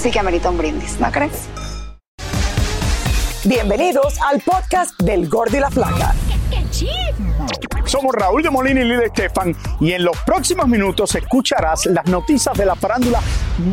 sí que amerita un brindis, ¿no crees? Bienvenidos al podcast del Gordo y la Flaca. Somos Raúl de Molina y Lidia Estefan y en los próximos minutos escucharás las noticias de la farándula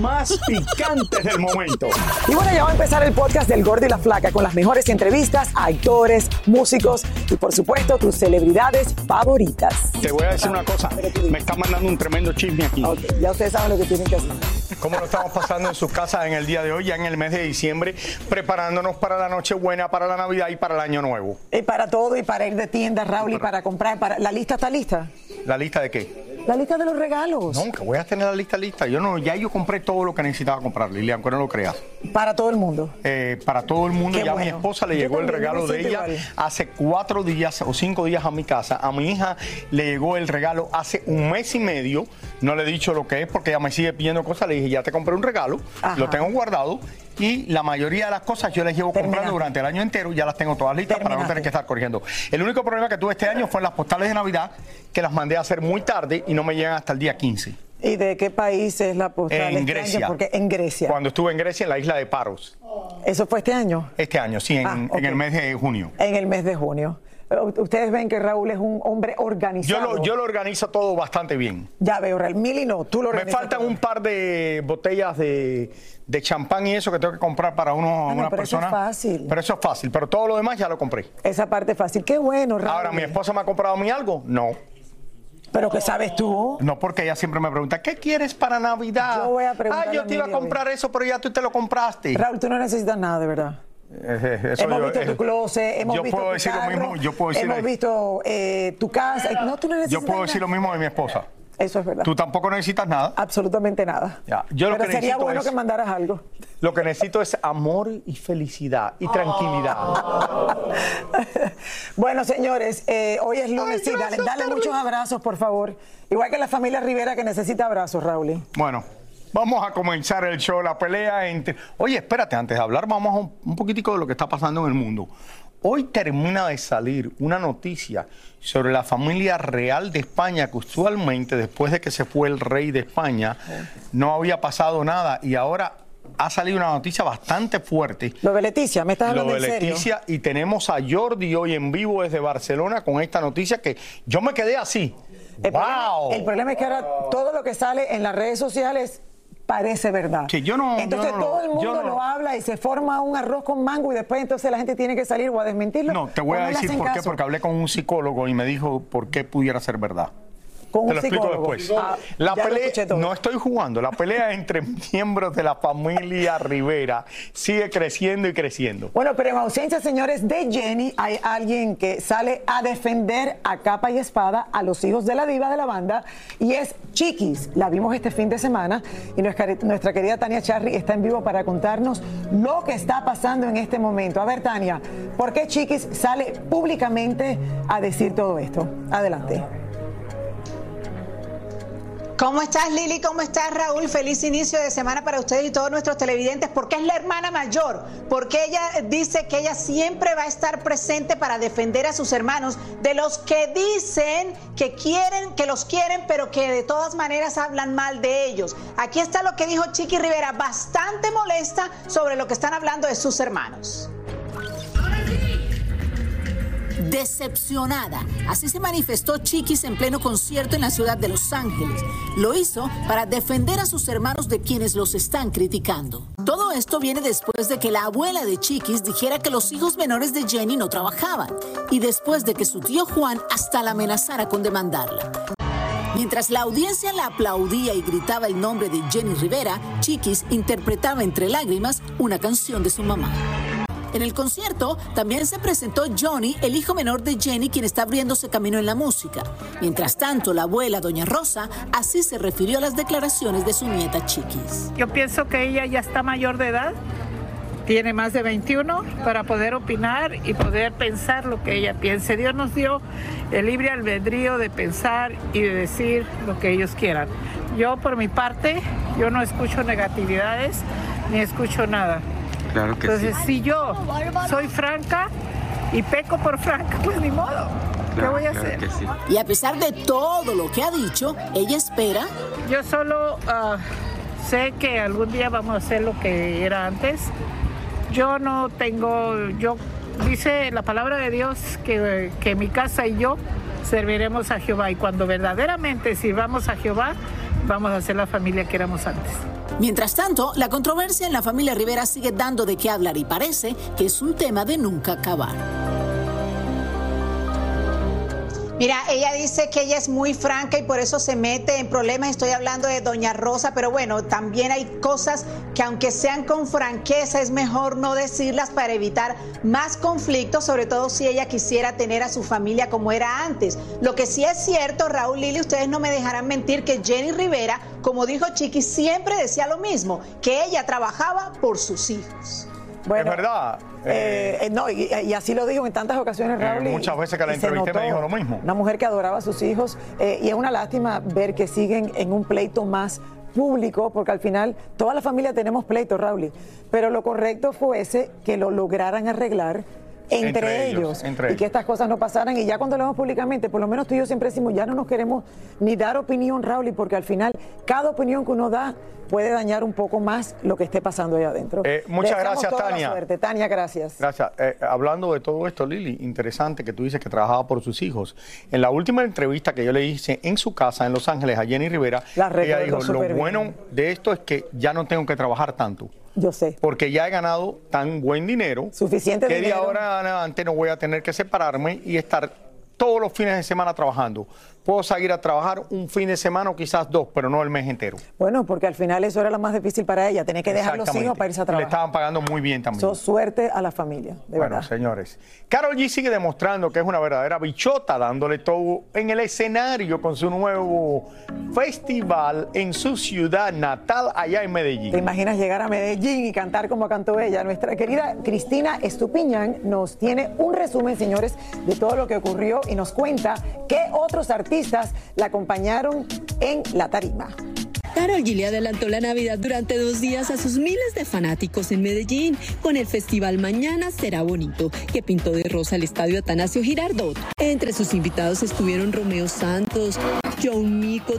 más picantes del momento. Y bueno, ya va a empezar el podcast del Gordo y la Flaca con las mejores entrevistas a actores, músicos y por supuesto tus celebridades favoritas. Te voy a decir una cosa, me está mandando un tremendo chisme aquí. Ya ustedes saben lo que tienen que hacer. ¿Cómo lo estamos pasando en sus casas en el día de hoy, ya en el mes de diciembre, preparándonos para la Nochebuena, para la Navidad y para el Año Nuevo? Y para todo, y para ir de tienda, Raúl, y para comprar. Para... ¿La lista está lista? ¿La lista de qué? La lista de los regalos. No, que voy a tener la lista lista. Yo no, ya yo compré todo lo que necesitaba comprar, Lilian, que no lo creas. Para todo el mundo. Eh, para todo el mundo. Qué ya a mi esposa le Yo llegó el regalo de ella igual. hace cuatro días o cinco días a mi casa. A mi hija le llegó el regalo hace un mes y medio. No le he dicho lo que es porque ella me sigue pidiendo cosas. Le dije, ya te compré un regalo, Ajá. lo tengo guardado. Y la mayoría de las cosas yo las llevo comprando Terminaste. durante el año entero. Ya las tengo todas listas para no tener que estar corrigiendo. El único problema que tuve este año fue en las postales de Navidad, que las mandé a hacer muy tarde y no me llegan hasta el día 15. ¿Y de qué país es la postal? En este año? Grecia. Porque en Grecia. Cuando estuve en Grecia, en la isla de Paros. ¿Eso fue este año? Este año, sí, en, Ah, en el mes de junio. En el mes de junio. Pero Ustedes ven que Raúl es un hombre Yo organizado. lo, yo lo organizo todo bastante bien. Ya veo, Raúl. Mili no, tú lo Me organizas faltan todo. un par de botellas de, de champán y eso que tengo que comprar para uno, Ah, no, una pero eso es persona. fácil. Pero eso es fácil. Pero todo lo demás ya lo compré. Esa parte fácil. Qué bueno, Raúl. Ahora, ¿mi esposa me ha comprado a mí algo? No. Pero que sabes tú. No, porque ella siempre me pregunta, ¿qué quieres para Navidad? Yo voy a preguntarle Ah, yo te iba a comprar eso, pero ya tú te lo compraste. Raúl, tú no necesitas nada, de verdad. Eh, eso hemos yo- visto eh, tu closet, hemos yo visto puedo tu decir lo carro, mismo, yo puedo decir, hemos visto eh, tu casa. No, tú no yo puedo decir lo mismo de mi esposa. Eso es verdad. Tú tampoco necesitas nada. Absolutamente nada. Ya, yo lo Pero que sería necesito bueno es- que mandaras algo. Lo que necesito es amor y felicidad y tranquilidad. bueno, señores, eh, hoy es lunes. Ay, sí, dale, dale muchos abrazos, por favor. Igual que la familia Rivera que necesita abrazos, Raúl. Bueno, vamos a comenzar el show, la pelea entre... Oye, espérate, antes de hablar, vamos a un, un poquitico de lo que está pasando en el mundo. Hoy termina de salir una noticia sobre la familia real de España, que usualmente después de que se fue el rey de España, no había pasado nada y ahora ha salido una noticia bastante fuerte. Lo de Leticia, ¿me estás Lo hablando de en serio? Leticia y tenemos a Jordi hoy en vivo desde Barcelona con esta noticia que yo me quedé así. El, problema, ¡Wow! el problema es que ahora todo lo que sale en las redes sociales parece verdad. Sí, yo no- entonces yo no lo- todo el mundo no lo habla y se forma un arroz con mango y después entonces la gente tiene que salir o a desmentirlo. No, te voy a decir por qué, porque hablé con un psicólogo y me dijo por qué pudiera ser verdad. Con Te un lo explico psicólogo. después. Ah, la ya lo pelea, escuché todo. no estoy jugando, la pelea entre miembros de la familia Rivera sigue creciendo y creciendo. Bueno, pero en ausencia, señores, de Jenny, hay alguien que sale a defender a capa y espada a los hijos de la diva de la banda y es Chiquis. La vimos este fin de semana y nuestra, nuestra querida Tania Charry está en vivo para contarnos lo que está pasando en este momento. A ver, Tania, ¿por qué Chiquis sale públicamente a decir todo esto? Adelante. ¿Cómo estás Lili? ¿Cómo estás Raúl? Feliz inicio de semana para ustedes y todos nuestros televidentes. ¿Por qué es la hermana mayor? Porque ella dice que ella siempre va a estar presente para defender a sus hermanos de los que dicen que quieren, que los quieren, pero que de todas maneras hablan mal de ellos. Aquí está lo que dijo Chiqui Rivera, bastante molesta sobre lo que están hablando de sus hermanos decepcionada. Así se manifestó Chiquis en pleno concierto en la ciudad de Los Ángeles. Lo hizo para defender a sus hermanos de quienes los están criticando. Todo esto viene después de que la abuela de Chiquis dijera que los hijos menores de Jenny no trabajaban y después de que su tío Juan hasta la amenazara con demandarla. Mientras la audiencia la aplaudía y gritaba el nombre de Jenny Rivera, Chiquis interpretaba entre lágrimas una canción de su mamá. En el concierto también se presentó Johnny, el hijo menor de Jenny, quien está abriéndose camino en la música. Mientras tanto, la abuela, doña Rosa, así se refirió a las declaraciones de su nieta Chiquis. Yo pienso que ella ya está mayor de edad, tiene más de 21 para poder opinar y poder pensar lo que ella piense. Dios nos dio el libre albedrío de pensar y de decir lo que ellos quieran. Yo por mi parte, yo no escucho negatividades ni escucho nada. Entonces, si yo soy franca y peco por franca, pues ni modo. ¿Qué voy a hacer? Y a pesar de todo lo que ha dicho, ella espera. Yo solo ah, sé que algún día vamos a hacer lo que era antes. Yo no tengo, yo dice la palabra de Dios que, que mi casa y yo serviremos a Jehová y cuando verdaderamente sirvamos a Jehová, vamos a ser la familia que éramos antes. Mientras tanto, la controversia en la familia Rivera sigue dando de qué hablar y parece que es un tema de nunca acabar. Mira, ella dice que ella es muy franca y por eso se mete en problemas. Estoy hablando de Doña Rosa, pero bueno, también hay cosas que aunque sean con franqueza, es mejor no decirlas para evitar más conflictos, sobre todo si ella quisiera tener a su familia como era antes. Lo que sí es cierto, Raúl Lili, ustedes no me dejarán mentir que Jenny Rivera, como dijo Chiqui, siempre decía lo mismo, que ella trabajaba por sus hijos. Bueno, es verdad. Eh, eh, no, y, así lo dijo en tantas ocasiones, eh, Raúl. muchas veces que la entrevisté me dijo lo mismo. Una mujer que adoraba a sus hijos. y es una lástima ver que siguen en un pleito más público, porque al final toda la familia tenemos pleitos, Raúl. Pero lo correcto fuese que lo lograran arreglar entre, ellos, y que estas cosas no pasaran. Y ya cuando lo vemos públicamente, por lo menos tú y yo siempre decimos, ya no nos queremos ni dar opinión, Raúl, porque al final cada opinión que uno da puede dañar un poco más lo que esté pasando allá adentro. Eh, muchas gracias, Tania. Suerte. Tania, gracias. Gracias. Eh, hablando de todo esto, Lili, interesante que tú dices que trabajaba por sus hijos. En la última entrevista que yo le hice en su casa en Los Ángeles a Jenny Rivera, ella dijo, lo bueno de esto es que ya no tengo que trabajar tanto. Yo sé. Porque ya he ganado tan buen dinero. Suficiente que dinero. de ahora en adelante no voy a tener que separarme y estar todos los fines de semana trabajando puedo salir a trabajar un fin de semana o quizás dos, pero no el mes entero. Bueno, porque al final eso era lo más difícil para ella, tenía que dejar los hijos para irse a trabajar. le estaban pagando muy bien también. So, suerte a la familia, de bueno, señores. Carol G sigue demostrando que es una verdadera bichota, dándole todo en el escenario con su nuevo festival en su ciudad natal, allá en Medellín. ¿Te imaginas llegar a Medellín y cantar como cantó ella? Nuestra querida Cristina Estupiñán nos tiene un resumen, señores, de todo lo que ocurrió y nos cuenta qué otros artistas la acompañaron en la tarima. Carol G le adelantó la Navidad durante dos días a sus miles de fanáticos en Medellín con el festival Mañana Será Bonito, que pintó de rosa el estadio Atanasio Girardot. Entre sus invitados estuvieron Romeo Santos, John Mico,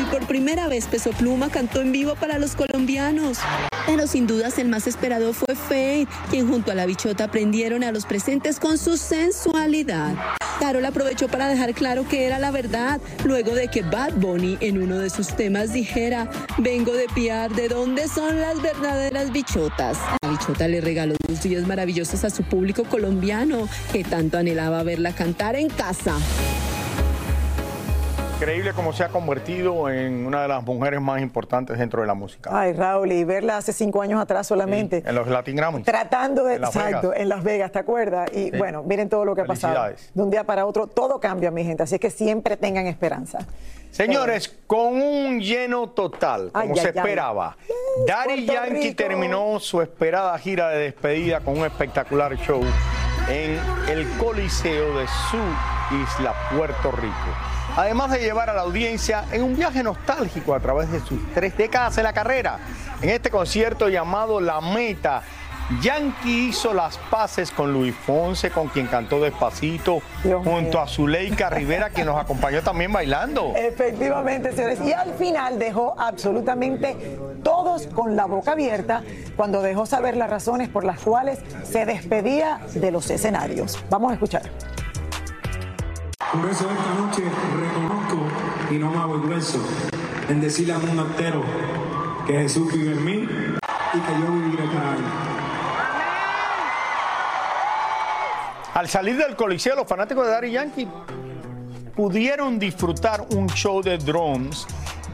y por primera vez Peso Pluma cantó en vivo para los colombianos. Pero sin dudas el más esperado fue Faye, quien junto a la bichota prendieron a los presentes con su sensualidad. Carol aprovechó para dejar claro que era la verdad, luego de que Bad Bunny en uno de sus temas dijera, vengo de piar de dónde son las verdaderas bichotas. La bichota le regaló dos días maravillosos a su público colombiano, que tanto anhelaba verla cantar en casa. Increíble cómo se ha convertido en una de las mujeres más importantes dentro de la música. Ay, Raúl, y verla hace cinco años atrás solamente. en los Latin Grammys. Tratando de, exacto, en Las Vegas, ¿te acuerdas? Y bueno, miren todo lo que ha pasado. De un día para otro, todo cambia, mi gente. Así es que siempre tengan esperanza. Señores, con un lleno total, como se esperaba, Daddy Yankee terminó su esperada gira de despedida con un espectacular show en el Coliseo de su isla Puerto Rico. Además de llevar a la audiencia en un viaje nostálgico a través de sus tres décadas en la carrera, en este concierto llamado La Meta, Yankee hizo las paces con Luis Fonse, con quien cantó despacito, junto a Zuleika Rivera, quien nos acompañó también bailando. Efectivamente, señores. Y al final dejó absolutamente todos con la boca abierta cuando dejó saber las razones por las cuales se despedía de los escenarios. Vamos a escuchar. Por eso esta noche reconozco y no me avergüenzo en decirle al mundo entero que Jesús vive en mí y que yo viviré para él. Al salir del Coliseo, los fanáticos de Daddy Yankee pudieron disfrutar un show de drones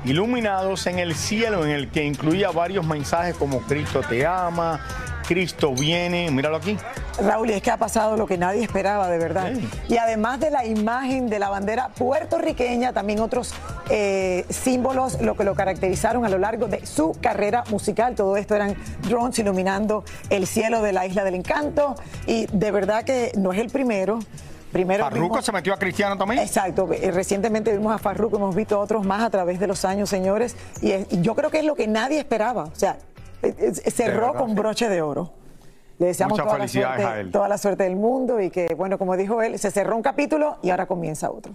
iluminados en el cielo en el que incluía varios mensajes como Cristo te ama, Cristo viene, míralo aquí. Raúl, y es que ha pasado lo que nadie esperaba, de verdad. Y además de la imagen de la bandera puertorriqueña, también otros eh, símbolos, lo que lo caracterizaron a lo largo de su carrera musical. Todo esto eran drones iluminando el cielo de la Isla del Encanto. Y de verdad que no es el primero. Primero Farruko vimos- se metió a Cristiano también. Exacto, eh, recientemente vimos a Farruko, hemos visto otros más a través de los años, señores, y yo creo que es lo que nadie esperaba, o sea, eh, cerró verdad, con sí. broche de oro. Le deseamos Muchas toda la, felicidades suerte, a él. toda la suerte del mundo y que, bueno, como dijo él, se cerró un capítulo y ahora comienza otro.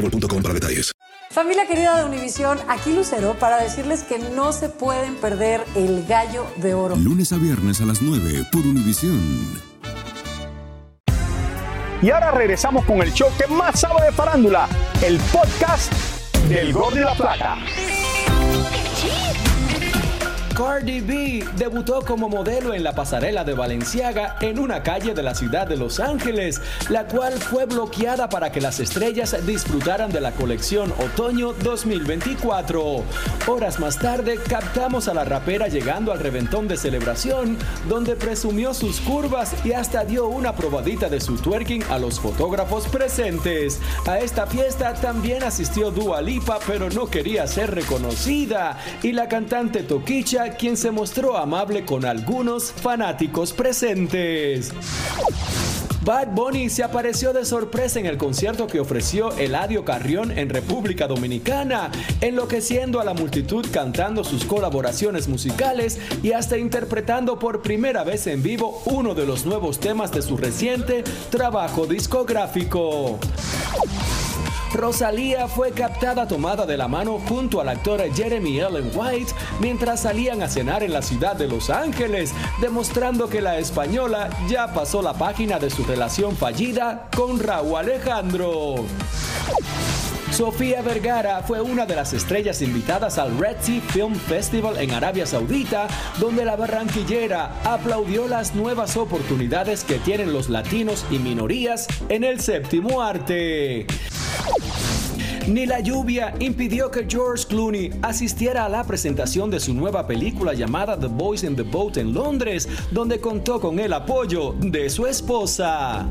boostmobile.com para detalles. Familia querida de Univisión, aquí Lucero para decirles que no se pueden perder el gallo de oro. Lunes a viernes a las 9 por Univisión. Y ahora regresamos con el show que más sabe de farándula, el podcast del Gol de la Plata. Cardi B debutó como modelo en la pasarela de Valenciaga en una calle de la ciudad de Los Ángeles, la cual fue bloqueada para que las estrellas disfrutaran de la colección Otoño 2024. Horas más tarde captamos a la rapera llegando al reventón de celebración, donde presumió sus curvas y hasta dio una probadita de su twerking a los fotógrafos presentes. A esta fiesta también asistió Dua Lipa, pero no quería ser reconocida, y la cantante Toquicha, quien se mostró amable con algunos fanáticos presentes. Bad Bunny se apareció de sorpresa en el concierto que ofreció Eladio Carrión en República Dominicana, enloqueciendo a la multitud cantando sus colaboraciones musicales y hasta interpretando por primera vez en vivo uno de los nuevos temas de su reciente trabajo discográfico. Rosalía fue captada tomada de la mano junto al actor Jeremy Allen White mientras salían a cenar en la ciudad de Los Ángeles, demostrando que la española ya pasó la página de su relación fallida con Raúl Alejandro. Sofía Vergara fue una de las estrellas invitadas al Red Sea Film Festival en Arabia Saudita, donde la barranquillera aplaudió las nuevas oportunidades que tienen los latinos y minorías en el séptimo arte. Ni la lluvia impidió que George Clooney asistiera a la presentación de su nueva película llamada The Boys in the Boat en Londres, donde contó con el apoyo de su esposa.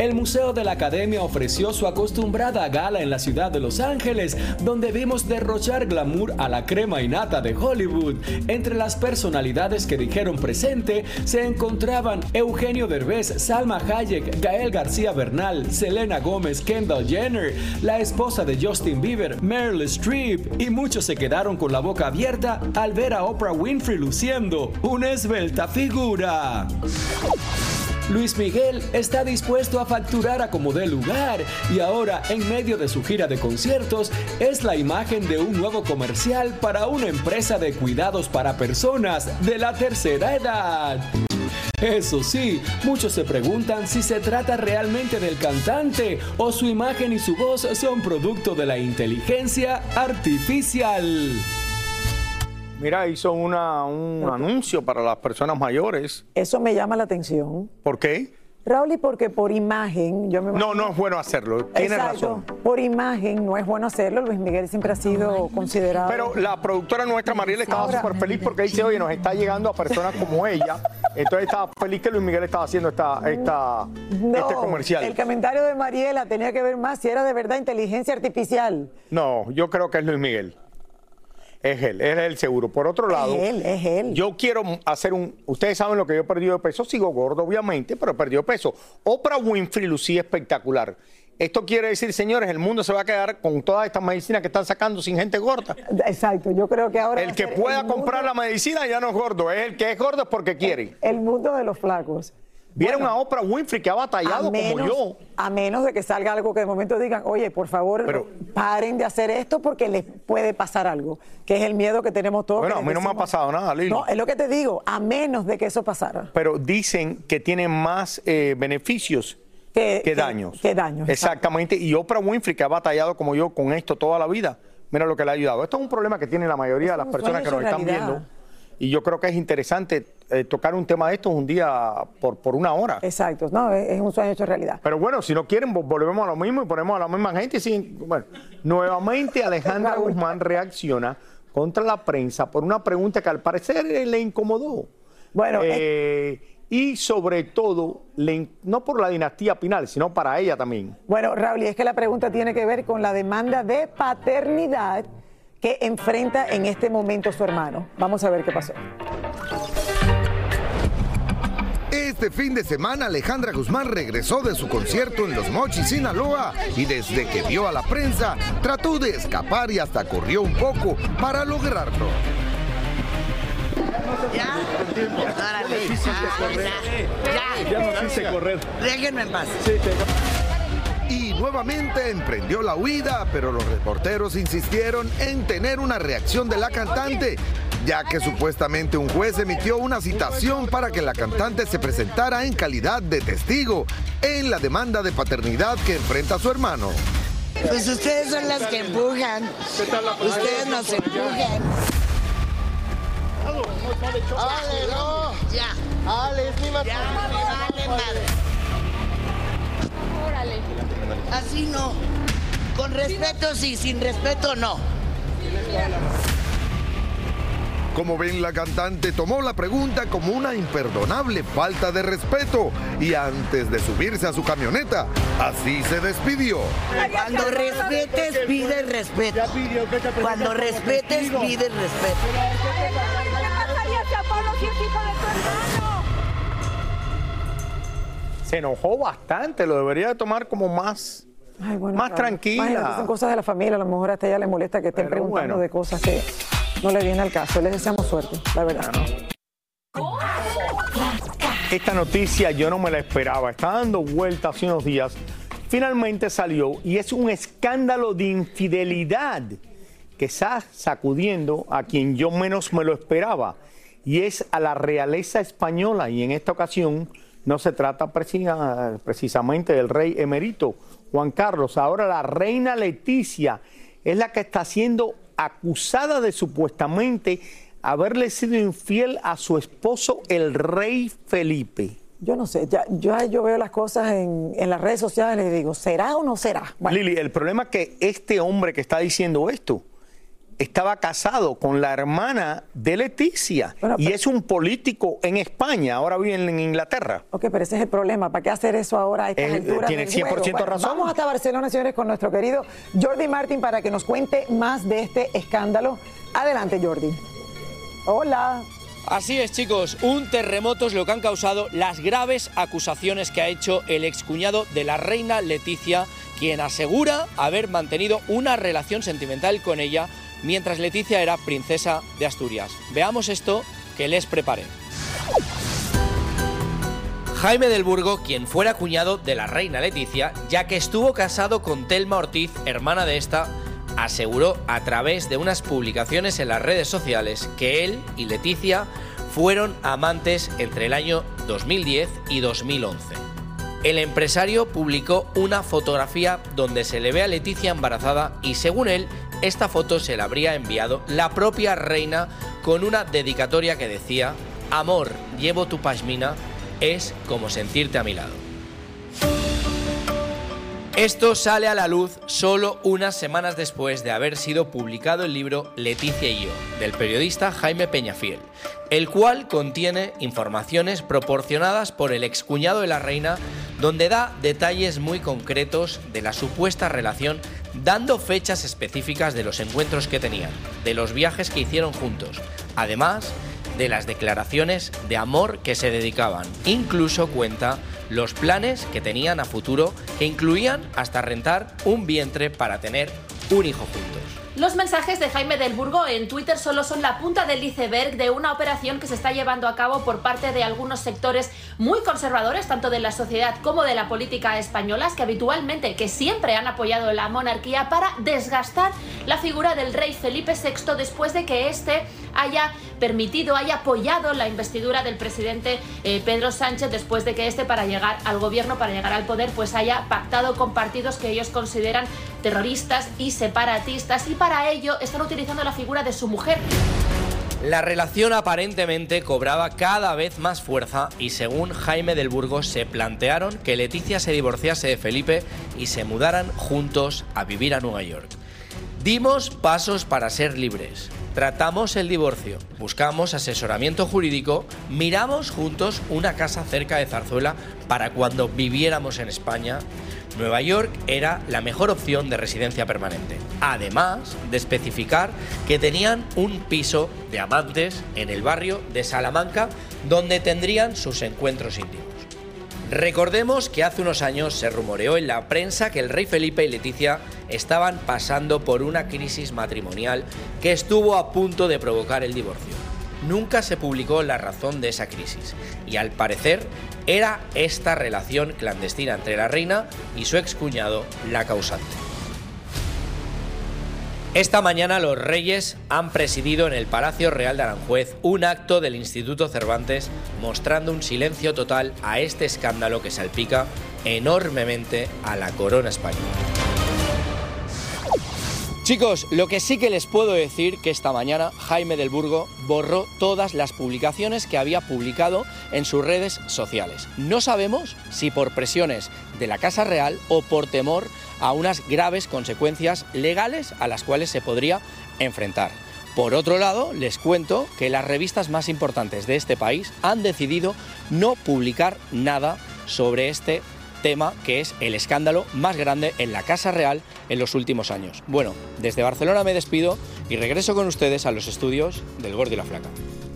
El Museo de la Academia ofreció su acostumbrada gala en la ciudad de Los Ángeles, donde vimos derrochar glamour a la crema y nata de Hollywood. Entre las personalidades que dijeron presente se encontraban Eugenio Derbez, Salma Hayek, Gael García Bernal, Selena Gómez, Kendall Jenner, la esposa de Justin Bieber, Meryl Streep, y muchos se quedaron con la boca abierta al ver a Oprah Winfrey luciendo una esbelta figura. Luis Miguel está dispuesto a facturar a como dé lugar y ahora en medio de su gira de conciertos es la imagen de un nuevo comercial para una empresa de cuidados para personas de la tercera edad. Eso sí, muchos se preguntan si se trata realmente del cantante o su imagen y su voz son producto de la inteligencia artificial. Mira, hizo una, un anuncio para las personas mayores. Eso me llama la atención. ¿Por qué? Raúl, y porque por imagen, yo me No, no es bueno hacerlo. Tienes Exacto. razón. Por imagen no es bueno hacerlo. Luis Miguel siempre ha sido considerado. Pero la productora nuestra, Mariela, estaba súper feliz porque dice, oye, nos está llegando a personas como ella. Entonces estaba feliz que Luis Miguel estaba haciendo esta, esta, no, este comercial. el comentario de Mariela tenía que ver más si era de verdad inteligencia artificial. No, yo creo que es Luis Miguel. Es él, es él seguro. Por otro lado, él, es él. yo quiero hacer un. Ustedes saben lo que yo he perdido de peso. Sigo gordo, obviamente, pero he perdido peso. Oprah Winfrey lucía espectacular. Esto quiere decir, señores, el mundo se va a quedar con todas estas medicinas que están sacando sin gente gorda. Exacto, yo creo que ahora. El que pueda el mundo- comprar la medicina ya no es gordo. Es el que es gordo es porque quiere. El mundo de los flacos. Vieron a Oprah Winfrey que ha batallado menos, como yo. A menos de que salga algo que de momento digan, oye, por favor, Pero- paren de hacer esto porque les puede pasar algo, que es el miedo que tenemos todos. Bueno, a mí no me ha pasado nada, Lili. No, es lo que te digo, a menos de que eso pasara. Pero dicen que tiene más eh, beneficios Que- que que- daños. que daños, Exactamente. Y Oprah Winfrey, que ha batallado como yo con esto toda la vida, mira lo que le ha ayudado. Esto es un problema que tiene la mayoría de las personas que nos están viendo. Y yo creo que es interesante eh, tocar un tema de estos un día por, por una hora. Exacto, no, es, es un sueño hecho realidad. Pero bueno, si no quieren, vo- volvemos a lo mismo y ponemos a la misma gente. y bueno, nuevamente Alejandra Guzmán reacciona contra la prensa por una pregunta que al parecer le incomodó. Bueno, Eh, y sobre todo, le no por la dinastía Pinal, sino para ella también. Bueno, Raúl, y es que la pregunta tiene que ver con la demanda de paternidad que enfrenta en este momento su hermano. Vamos a ver qué pasó. Este fin de semana Alejandra Guzmán regresó de su concierto en Los Mochis, Sinaloa, y desde que vio a la prensa trató de escapar y hasta corrió un poco para lograrlo. ¿Ya? Órale. Ah, ya. Ya. no quise correr. Déjenme en paz. Y nuevamente emprendió la huida, pero los reporteros insistieron en tener una reacción de la cantante, ya que supuestamente un juez emitió una citación para que la cantante se presentara en calidad de testigo en la demanda de paternidad que enfrenta su hermano. Pues ustedes son las que empujan. Ustedes nos empujan. Ale, no. Ya. Ale, es mi Ya, me vale madre. Órale. Así no. Con respeto sí, sin respeto no. Como ven, la cantante tomó la pregunta como una imperdonable falta de respeto y antes de subirse a su camioneta, así se despidió. Cuando respetes, pide respeto. Cuando respetes, pide respeto. Se enojó bastante, lo debería de tomar como más, Ay, bueno, más imagínate, tranquila. Son cosas de la familia, a lo mejor hasta ella le molesta que estén Pero preguntando bueno. de cosas que no le vienen al caso. Les deseamos suerte, la verdad. Esta noticia yo no me la esperaba, está dando vuelta hace unos días. Finalmente salió y es un escándalo de infidelidad que está sacudiendo a quien yo menos me lo esperaba y es a la realeza española y en esta ocasión no se trata precisa- precisamente del rey emérito Juan Carlos, ahora la reina Leticia es la que está siendo acusada de supuestamente haberle sido infiel a su esposo el rey Felipe. Yo no sé, ya, yo, yo veo las cosas en, en las redes sociales y digo, ¿será o no será? Bueno, Lili, el problema es que este hombre que está diciendo esto estaba casado con la hermana de Leticia y es un político en España, ahora vive en Inglaterra. Ok, pero ese es el problema. ¿Para qué hacer eso ahora a estas Eh, alturas tiene del 100% juego? Bueno, razón. Vamos hasta Barcelona, señores, con nuestro querido Jordi Martín para que nos cuente más de este escándalo. Adelante, Jordi. Hola. Así es, chicos, un terremoto es lo que han causado las graves acusaciones que ha hecho el excuñado de la reina Leticia, quien asegura haber mantenido una relación sentimental con ella mientras Leticia era princesa de Asturias. Veamos esto que les preparé. Jaime del Burgo, quien fuera cuñado de la reina Leticia, ya que estuvo casado con Telma Ortiz, hermana de esta, aseguró a través de unas publicaciones en las redes sociales que él y Leticia fueron amantes entre el año 2010 y 2011. El empresario publicó una fotografía donde se le ve a Leticia embarazada y según él, esta foto se la habría enviado la propia reina con una dedicatoria que decía, Amor, llevo tu pashmina, es como sentirte a mi lado. Esto sale a la luz solo unas semanas después de haber sido publicado el libro Leticia y yo, del periodista Jaime Peñafiel, el cual contiene informaciones proporcionadas por el excuñado de la reina, donde da detalles muy concretos de la supuesta relación, dando fechas específicas de los encuentros que tenían, de los viajes que hicieron juntos, además de las declaraciones de amor que se dedicaban. Incluso cuenta los planes que tenían a futuro que incluían hasta rentar un vientre para tener un hijo juntos. Los mensajes de Jaime del Burgo en Twitter solo son la punta del iceberg de una operación que se está llevando a cabo por parte de algunos sectores muy conservadores, tanto de la sociedad como de la política españolas, que habitualmente, que siempre han apoyado la monarquía para desgastar la figura del rey Felipe VI después de que éste haya permitido, haya apoyado la investidura del presidente eh, Pedro Sánchez después de que éste para llegar al gobierno, para llegar al poder, pues haya pactado con partidos que ellos consideran terroristas y separatistas y para ello están utilizando la figura de su mujer. La relación aparentemente cobraba cada vez más fuerza y según Jaime del Burgos se plantearon que Leticia se divorciase de Felipe y se mudaran juntos a vivir a Nueva York. Dimos pasos para ser libres. Tratamos el divorcio, buscamos asesoramiento jurídico, miramos juntos una casa cerca de Zarzuela para cuando viviéramos en España. Nueva York era la mejor opción de residencia permanente. Además de especificar que tenían un piso de amantes en el barrio de Salamanca donde tendrían sus encuentros íntimos. Recordemos que hace unos años se rumoreó en la prensa que el rey Felipe y Leticia estaban pasando por una crisis matrimonial que estuvo a punto de provocar el divorcio. Nunca se publicó la razón de esa crisis y al parecer era esta relación clandestina entre la reina y su excuñado la causante. Esta mañana los reyes han presidido en el Palacio Real de Aranjuez un acto del Instituto Cervantes mostrando un silencio total a este escándalo que salpica enormemente a la corona española. Chicos, lo que sí que les puedo decir que esta mañana Jaime del Burgo borró todas las publicaciones que había publicado en sus redes sociales. No sabemos si por presiones de la Casa Real o por temor a unas graves consecuencias legales a las cuales se podría enfrentar. Por otro lado, les cuento que las revistas más importantes de este país han decidido no publicar nada sobre este tema que es el escándalo más grande en la Casa Real en los últimos años. Bueno, desde Barcelona me despido y regreso con ustedes a los estudios del Gordo y la Flaca.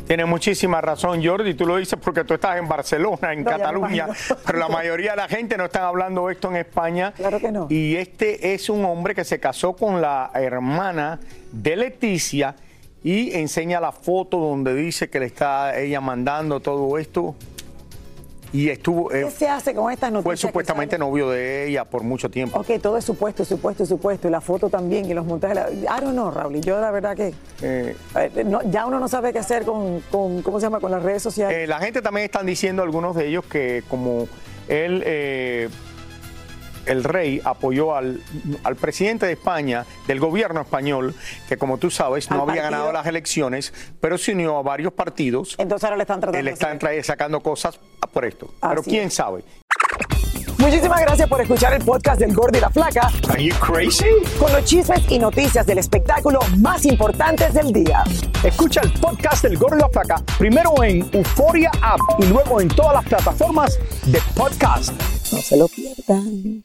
Tiene muchísima razón, Jordi. Tú lo dices porque tú estás en Barcelona, en No, Cataluña, pero la mayoría de la gente no está hablando esto en España. Claro que no. Y este es un hombre que se casó con la hermana de Leticia y enseña la foto donde dice que le está ella mandando todo esto. Y estuvo, eh, ¿Qué se hace con estas noticias? fue supuestamente novio de ella por mucho tiempo. Ok, todo es supuesto, supuesto, supuesto. Y la foto también, y los montajes. la- I don't know, Raúl. Yo la verdad que Eh, eh, no- ya uno no sabe qué hacer con, con, ¿cómo se llama? Con las redes sociales. Eh, la gente también están diciendo, algunos de ellos, que como él, eh, el rey apoyó al, al presidente de España, del gobierno español, que como tú sabes no había partido. ganado las elecciones, pero se unió a varios partidos. Entonces ahora le están tratando Él de está tra- sacando cosas por esto. Pero quién es. sabe. Muchísimas gracias por escuchar el podcast del Gordo y la Flaca. Are you crazy? Con los chismes y noticias del espectáculo más importantes del día. Escucha el podcast del Gordo y la Flaca primero en Euforia App y luego en todas las plataformas de podcast. No se lo pierdan.